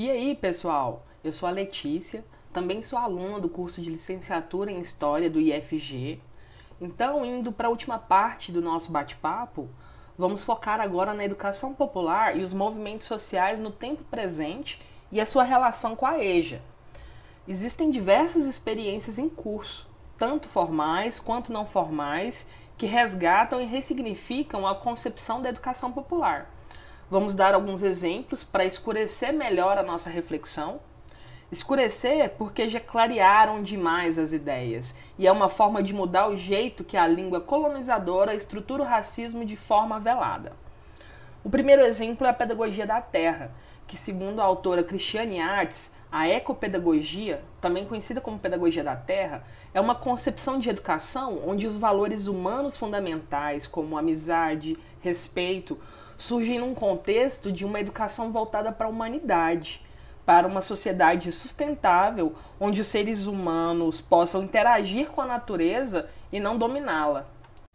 E aí, pessoal? Eu sou a Letícia, também sou aluna do curso de licenciatura em História do IFG. Então, indo para a última parte do nosso bate-papo, vamos focar agora na educação popular e os movimentos sociais no tempo presente e a sua relação com a EJA. Existem diversas experiências em curso, tanto formais quanto não formais, que resgatam e ressignificam a concepção da educação popular. Vamos dar alguns exemplos para escurecer melhor a nossa reflexão. Escurecer porque já clarearam demais as ideias e é uma forma de mudar o jeito que a língua colonizadora estrutura o racismo de forma velada. O primeiro exemplo é a pedagogia da terra, que, segundo a autora Cristiane Artes, a ecopedagogia, também conhecida como pedagogia da terra, é uma concepção de educação onde os valores humanos fundamentais, como amizade, respeito, surgem num contexto de uma educação voltada para a humanidade, para uma sociedade sustentável, onde os seres humanos possam interagir com a natureza e não dominá-la.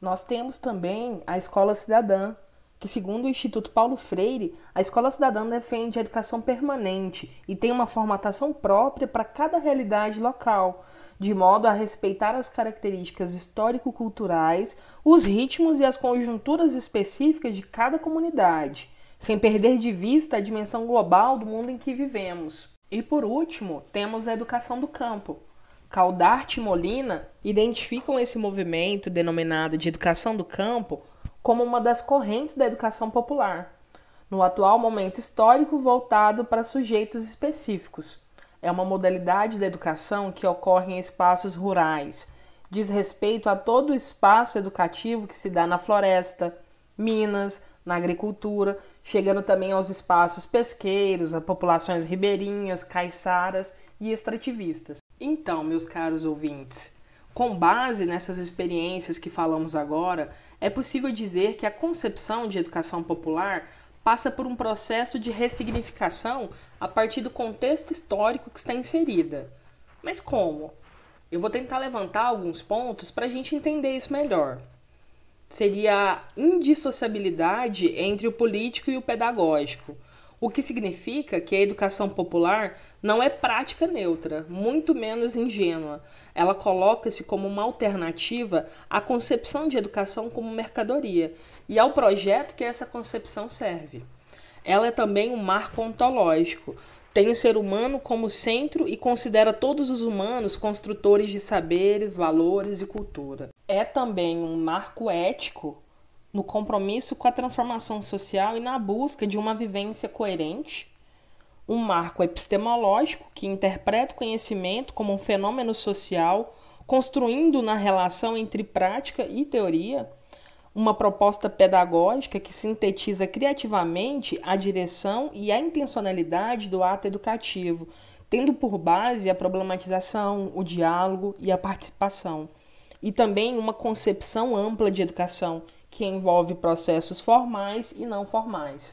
Nós temos também a escola cidadã, que, segundo o Instituto Paulo Freire, a escola cidadã defende a educação permanente e tem uma formatação própria para cada realidade local, de modo a respeitar as características histórico-culturais, os ritmos e as conjunturas específicas de cada comunidade, sem perder de vista a dimensão global do mundo em que vivemos. E por último, temos a educação do campo. Caldarte e Molina identificam esse movimento denominado de educação do campo como uma das correntes da educação popular, no atual momento histórico voltado para sujeitos específicos, é uma modalidade da educação que ocorre em espaços rurais. Diz respeito a todo o espaço educativo que se dá na floresta, minas, na agricultura, chegando também aos espaços pesqueiros, a populações ribeirinhas, caiçaras e extrativistas. Então, meus caros ouvintes, com base nessas experiências que falamos agora, é possível dizer que a concepção de educação popular passa por um processo de ressignificação a partir do contexto histórico que está inserida. Mas como? Eu vou tentar levantar alguns pontos para a gente entender isso melhor. Seria a indissociabilidade entre o político e o pedagógico, o que significa que a educação popular não é prática neutra, muito menos ingênua. Ela coloca-se como uma alternativa à concepção de educação como mercadoria e ao projeto que essa concepção serve. Ela é também um marco ontológico. Tem o ser humano como centro e considera todos os humanos construtores de saberes, valores e cultura. É também um marco ético no compromisso com a transformação social e na busca de uma vivência coerente. Um marco epistemológico que interpreta o conhecimento como um fenômeno social, construindo na relação entre prática e teoria uma proposta pedagógica que sintetiza criativamente a direção e a intencionalidade do ato educativo, tendo por base a problematização, o diálogo e a participação, e também uma concepção ampla de educação que envolve processos formais e não formais.